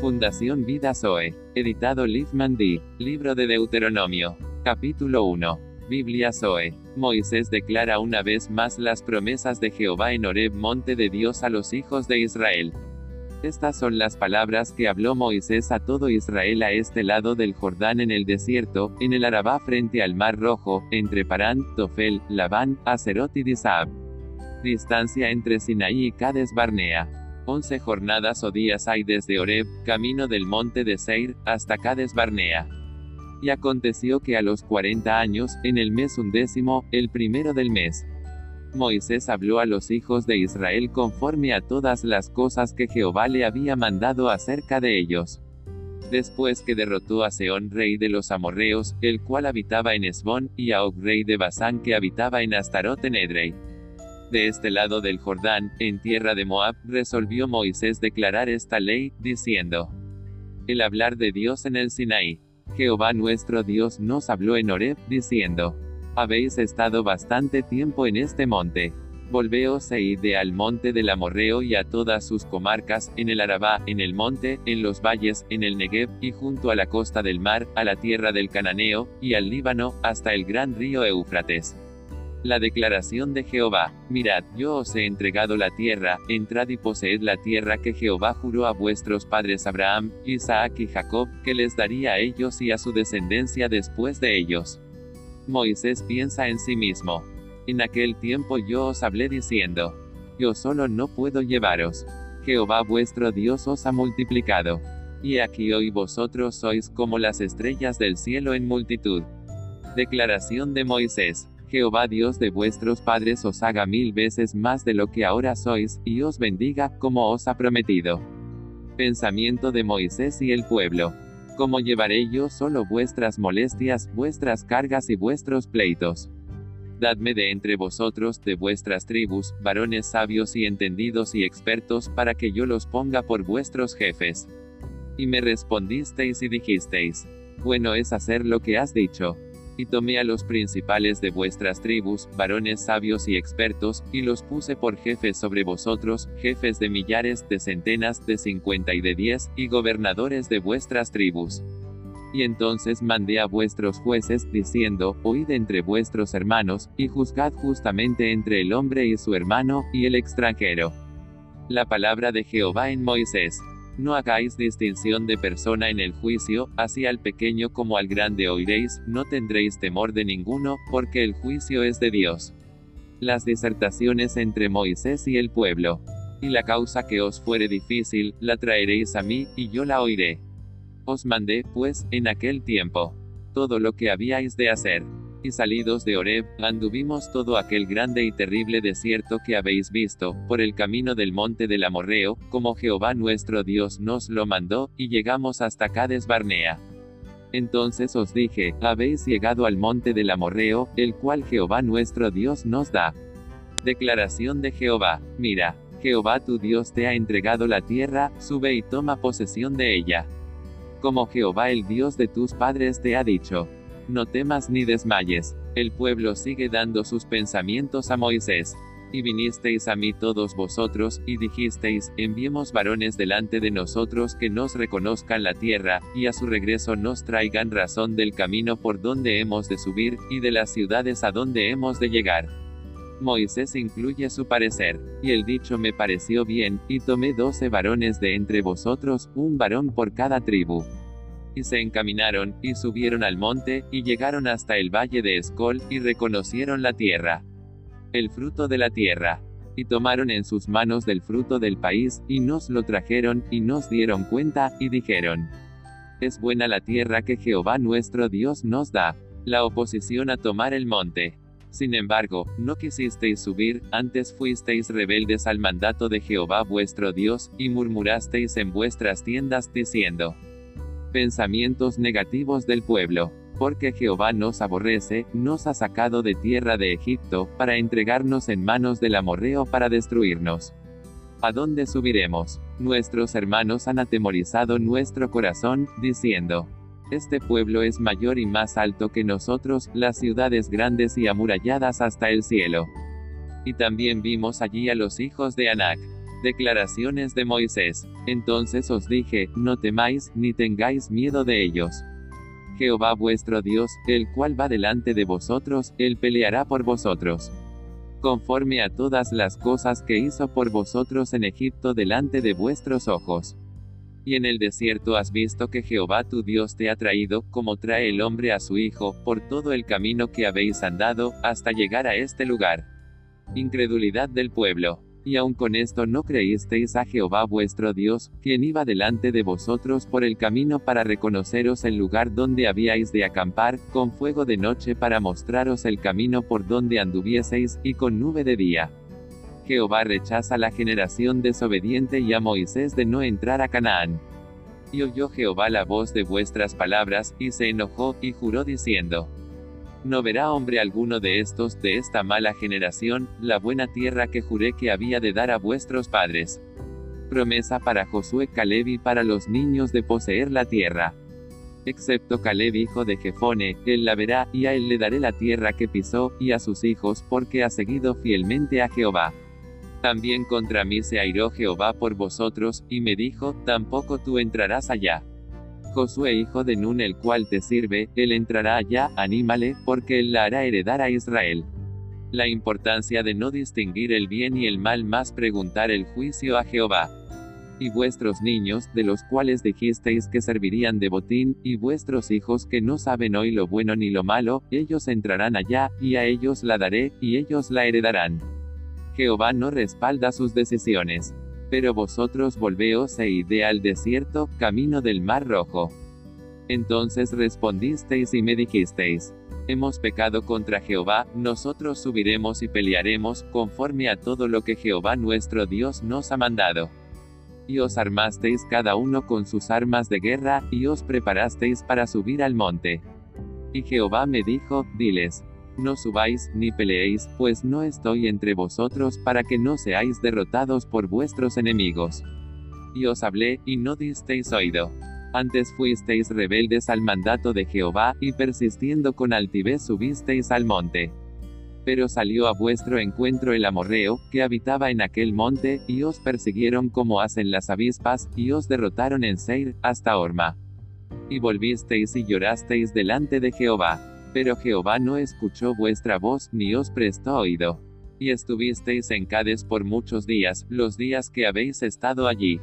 Fundación Vida Zoe. Editado Liefman D. Libro de Deuteronomio. Capítulo 1. Biblia Zoe. Moisés declara una vez más las promesas de Jehová en Horeb, monte de Dios a los hijos de Israel. Estas son las palabras que habló Moisés a todo Israel a este lado del Jordán en el desierto, en el Arabá frente al Mar Rojo, entre Parán, Tofel, Labán, Acerot y Disab. Distancia entre Sinaí y Cades Barnea. Once jornadas o días hay desde Horeb, camino del monte de Seir, hasta Cades Barnea. Y aconteció que a los cuarenta años, en el mes undécimo, el primero del mes, Moisés habló a los hijos de Israel conforme a todas las cosas que Jehová le había mandado acerca de ellos. Después que derrotó a Seón rey de los amorreos, el cual habitaba en Esbón, y a Og rey de Basán que habitaba en Astarot en Edrei. De este lado del Jordán, en tierra de Moab, resolvió Moisés declarar esta ley, diciendo: El hablar de Dios en el Sinaí. Jehová nuestro Dios nos habló en Horeb, diciendo: Habéis estado bastante tiempo en este monte. Volveos e id al monte del Amorreo y a todas sus comarcas, en el Arabá, en el monte, en los valles, en el Negev, y junto a la costa del mar, a la tierra del Cananeo, y al Líbano, hasta el gran río Éufrates. La declaración de Jehová, mirad, yo os he entregado la tierra, entrad y poseed la tierra que Jehová juró a vuestros padres Abraham, Isaac y Jacob, que les daría a ellos y a su descendencia después de ellos. Moisés piensa en sí mismo. En aquel tiempo yo os hablé diciendo, yo solo no puedo llevaros. Jehová vuestro Dios os ha multiplicado. Y aquí hoy vosotros sois como las estrellas del cielo en multitud. Declaración de Moisés. Jehová Dios de vuestros padres os haga mil veces más de lo que ahora sois, y os bendiga, como os ha prometido. Pensamiento de Moisés y el pueblo. ¿Cómo llevaré yo solo vuestras molestias, vuestras cargas y vuestros pleitos? Dadme de entre vosotros, de vuestras tribus, varones sabios y entendidos y expertos, para que yo los ponga por vuestros jefes. Y me respondisteis y dijisteis, bueno es hacer lo que has dicho y tomé a los principales de vuestras tribus, varones sabios y expertos, y los puse por jefes sobre vosotros, jefes de millares, de centenas, de cincuenta y de diez, y gobernadores de vuestras tribus. Y entonces mandé a vuestros jueces, diciendo, Oíd entre vuestros hermanos, y juzgad justamente entre el hombre y su hermano, y el extranjero. La palabra de Jehová en Moisés. No hagáis distinción de persona en el juicio, así al pequeño como al grande oiréis, no tendréis temor de ninguno, porque el juicio es de Dios. Las disertaciones entre Moisés y el pueblo. Y la causa que os fuere difícil, la traeréis a mí, y yo la oiré. Os mandé, pues, en aquel tiempo, todo lo que habíais de hacer y salidos de Horeb, anduvimos todo aquel grande y terrible desierto que habéis visto, por el camino del monte del Amorreo, como Jehová nuestro Dios nos lo mandó, y llegamos hasta Cades Barnea. Entonces os dije, habéis llegado al monte del Amorreo, el cual Jehová nuestro Dios nos da. Declaración de Jehová, mira, Jehová tu Dios te ha entregado la tierra, sube y toma posesión de ella. Como Jehová el Dios de tus padres te ha dicho. No temas ni desmayes. El pueblo sigue dando sus pensamientos a Moisés. Y vinisteis a mí todos vosotros, y dijisteis, enviemos varones delante de nosotros que nos reconozcan la tierra, y a su regreso nos traigan razón del camino por donde hemos de subir, y de las ciudades a donde hemos de llegar. Moisés incluye su parecer, y el dicho me pareció bien, y tomé doce varones de entre vosotros, un varón por cada tribu y se encaminaron, y subieron al monte, y llegaron hasta el valle de Escol, y reconocieron la tierra. El fruto de la tierra. Y tomaron en sus manos del fruto del país, y nos lo trajeron, y nos dieron cuenta, y dijeron. Es buena la tierra que Jehová nuestro Dios nos da. La oposición a tomar el monte. Sin embargo, no quisisteis subir, antes fuisteis rebeldes al mandato de Jehová vuestro Dios, y murmurasteis en vuestras tiendas, diciendo, Pensamientos negativos del pueblo. Porque Jehová nos aborrece, nos ha sacado de tierra de Egipto, para entregarnos en manos del amorreo para destruirnos. ¿A dónde subiremos? Nuestros hermanos han atemorizado nuestro corazón, diciendo, Este pueblo es mayor y más alto que nosotros, las ciudades grandes y amuralladas hasta el cielo. Y también vimos allí a los hijos de Anac Declaraciones de Moisés. Entonces os dije, no temáis, ni tengáis miedo de ellos. Jehová vuestro Dios, el cual va delante de vosotros, él peleará por vosotros. Conforme a todas las cosas que hizo por vosotros en Egipto delante de vuestros ojos. Y en el desierto has visto que Jehová tu Dios te ha traído, como trae el hombre a su hijo, por todo el camino que habéis andado, hasta llegar a este lugar. Incredulidad del pueblo. Y aun con esto no creísteis a Jehová vuestro Dios, quien iba delante de vosotros por el camino para reconoceros el lugar donde habíais de acampar, con fuego de noche para mostraros el camino por donde anduvieseis, y con nube de día. Jehová rechaza la generación desobediente y a Moisés de no entrar a Canaán. Y oyó Jehová la voz de vuestras palabras, y se enojó, y juró diciendo, no verá hombre alguno de estos, de esta mala generación, la buena tierra que juré que había de dar a vuestros padres. Promesa para Josué Caleb y para los niños de poseer la tierra. Excepto Caleb hijo de Jefone, él la verá, y a él le daré la tierra que pisó, y a sus hijos, porque ha seguido fielmente a Jehová. También contra mí se airó Jehová por vosotros, y me dijo, tampoco tú entrarás allá. Josué hijo de Nun el cual te sirve, él entrará allá, anímale, porque él la hará heredar a Israel. La importancia de no distinguir el bien y el mal más preguntar el juicio a Jehová. Y vuestros niños, de los cuales dijisteis que servirían de botín, y vuestros hijos que no saben hoy lo bueno ni lo malo, ellos entrarán allá, y a ellos la daré, y ellos la heredarán. Jehová no respalda sus decisiones. Pero vosotros volveos e ide al desierto, camino del mar rojo. Entonces respondisteis y me dijisteis, hemos pecado contra Jehová, nosotros subiremos y pelearemos, conforme a todo lo que Jehová nuestro Dios nos ha mandado. Y os armasteis cada uno con sus armas de guerra, y os preparasteis para subir al monte. Y Jehová me dijo, diles, no subáis, ni peleéis, pues no estoy entre vosotros para que no seáis derrotados por vuestros enemigos. Y os hablé, y no disteis oído. Antes fuisteis rebeldes al mandato de Jehová, y persistiendo con altivez subisteis al monte. Pero salió a vuestro encuentro el amorreo, que habitaba en aquel monte, y os persiguieron como hacen las avispas, y os derrotaron en Seir, hasta Orma. Y volvisteis y llorasteis delante de Jehová. Pero Jehová no escuchó vuestra voz, ni os prestó oído. Y estuvisteis en Cades por muchos días, los días que habéis estado allí.